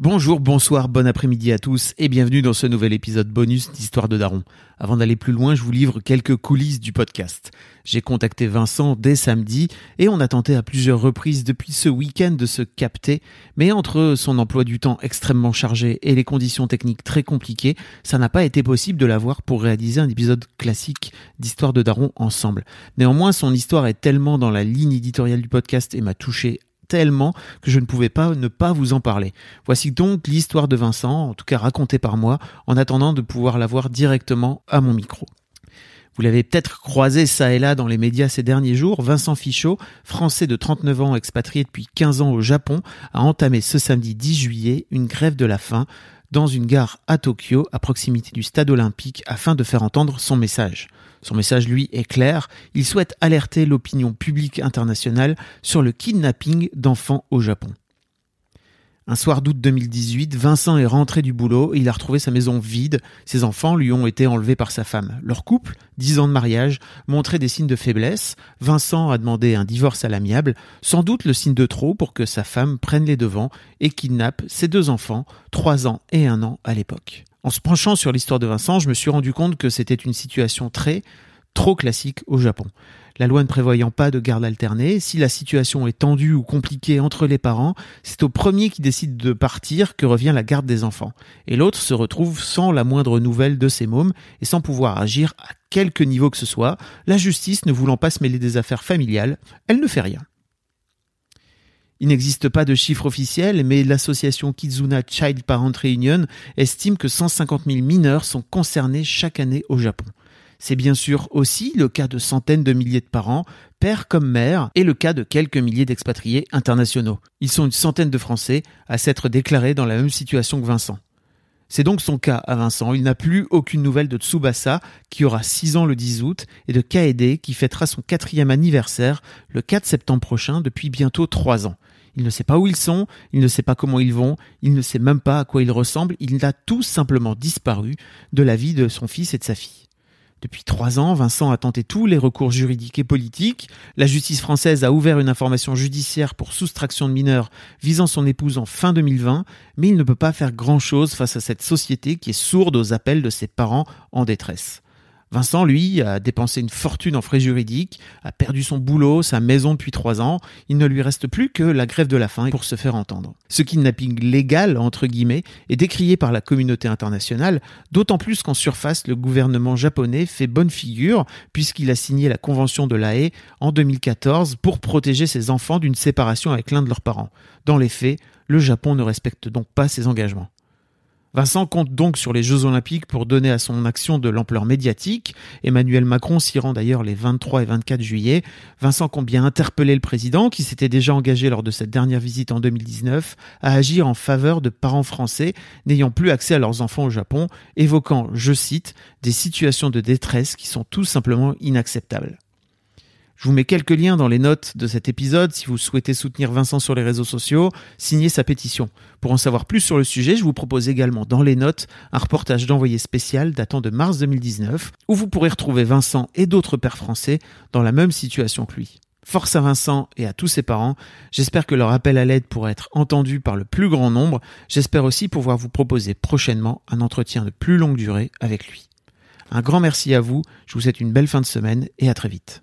Bonjour, bonsoir, bon après-midi à tous et bienvenue dans ce nouvel épisode bonus d'Histoire de Daron. Avant d'aller plus loin, je vous livre quelques coulisses du podcast. J'ai contacté Vincent dès samedi et on a tenté à plusieurs reprises depuis ce week-end de se capter, mais entre son emploi du temps extrêmement chargé et les conditions techniques très compliquées, ça n'a pas été possible de l'avoir pour réaliser un épisode classique d'Histoire de Daron ensemble. Néanmoins, son histoire est tellement dans la ligne éditoriale du podcast et m'a touché tellement que je ne pouvais pas ne pas vous en parler. Voici donc l'histoire de Vincent, en tout cas racontée par moi, en attendant de pouvoir la voir directement à mon micro. Vous l'avez peut-être croisé ça et là dans les médias ces derniers jours, Vincent Fichot, français de 39 ans expatrié depuis 15 ans au Japon, a entamé ce samedi 10 juillet une grève de la faim dans une gare à Tokyo, à proximité du stade olympique, afin de faire entendre son message. Son message, lui, est clair. Il souhaite alerter l'opinion publique internationale sur le kidnapping d'enfants au Japon. Un soir d'août 2018, Vincent est rentré du boulot et il a retrouvé sa maison vide. Ses enfants lui ont été enlevés par sa femme. Leur couple, dix ans de mariage, montrait des signes de faiblesse. Vincent a demandé un divorce à l'amiable, sans doute le signe de trop pour que sa femme prenne les devants et kidnappe ses deux enfants, trois ans et un an à l'époque. En se penchant sur l'histoire de Vincent, je me suis rendu compte que c'était une situation très, trop classique au Japon. La loi ne prévoyant pas de garde alternée, si la situation est tendue ou compliquée entre les parents, c'est au premier qui décide de partir que revient la garde des enfants. Et l'autre se retrouve sans la moindre nouvelle de ses mômes et sans pouvoir agir à quelque niveau que ce soit, la justice ne voulant pas se mêler des affaires familiales, elle ne fait rien. Il n'existe pas de chiffre officiel, mais l'association Kizuna Child Parent Reunion estime que 150 000 mineurs sont concernés chaque année au Japon. C'est bien sûr aussi le cas de centaines de milliers de parents, pères comme mères, et le cas de quelques milliers d'expatriés internationaux. Ils sont une centaine de Français à s'être déclarés dans la même situation que Vincent. C'est donc son cas à Vincent. Il n'a plus aucune nouvelle de Tsubasa, qui aura 6 ans le 10 août, et de Kaede, qui fêtera son quatrième anniversaire le 4 septembre prochain depuis bientôt 3 ans. Il ne sait pas où ils sont, il ne sait pas comment ils vont, il ne sait même pas à quoi ils ressemblent, il a tout simplement disparu de la vie de son fils et de sa fille. Depuis trois ans, Vincent a tenté tous les recours juridiques et politiques. La justice française a ouvert une information judiciaire pour soustraction de mineurs visant son épouse en fin 2020, mais il ne peut pas faire grand-chose face à cette société qui est sourde aux appels de ses parents en détresse. Vincent, lui, a dépensé une fortune en frais juridiques, a perdu son boulot, sa maison depuis trois ans. Il ne lui reste plus que la grève de la faim pour se faire entendre. Ce kidnapping légal, entre guillemets, est décrié par la communauté internationale, d'autant plus qu'en surface, le gouvernement japonais fait bonne figure, puisqu'il a signé la Convention de la Haye en 2014 pour protéger ses enfants d'une séparation avec l'un de leurs parents. Dans les faits, le Japon ne respecte donc pas ses engagements. Vincent compte donc sur les Jeux Olympiques pour donner à son action de l'ampleur médiatique. Emmanuel Macron s'y rend d'ailleurs les 23 et 24 juillet. Vincent compte bien interpeller le président, qui s'était déjà engagé lors de cette dernière visite en 2019, à agir en faveur de parents français n'ayant plus accès à leurs enfants au Japon, évoquant, je cite, des situations de détresse qui sont tout simplement inacceptables. Je vous mets quelques liens dans les notes de cet épisode si vous souhaitez soutenir Vincent sur les réseaux sociaux, signez sa pétition. Pour en savoir plus sur le sujet, je vous propose également dans les notes un reportage d'envoyé spécial datant de mars 2019 où vous pourrez retrouver Vincent et d'autres pères français dans la même situation que lui. Force à Vincent et à tous ses parents. J'espère que leur appel à l'aide pourra être entendu par le plus grand nombre. J'espère aussi pouvoir vous proposer prochainement un entretien de plus longue durée avec lui. Un grand merci à vous, je vous souhaite une belle fin de semaine et à très vite.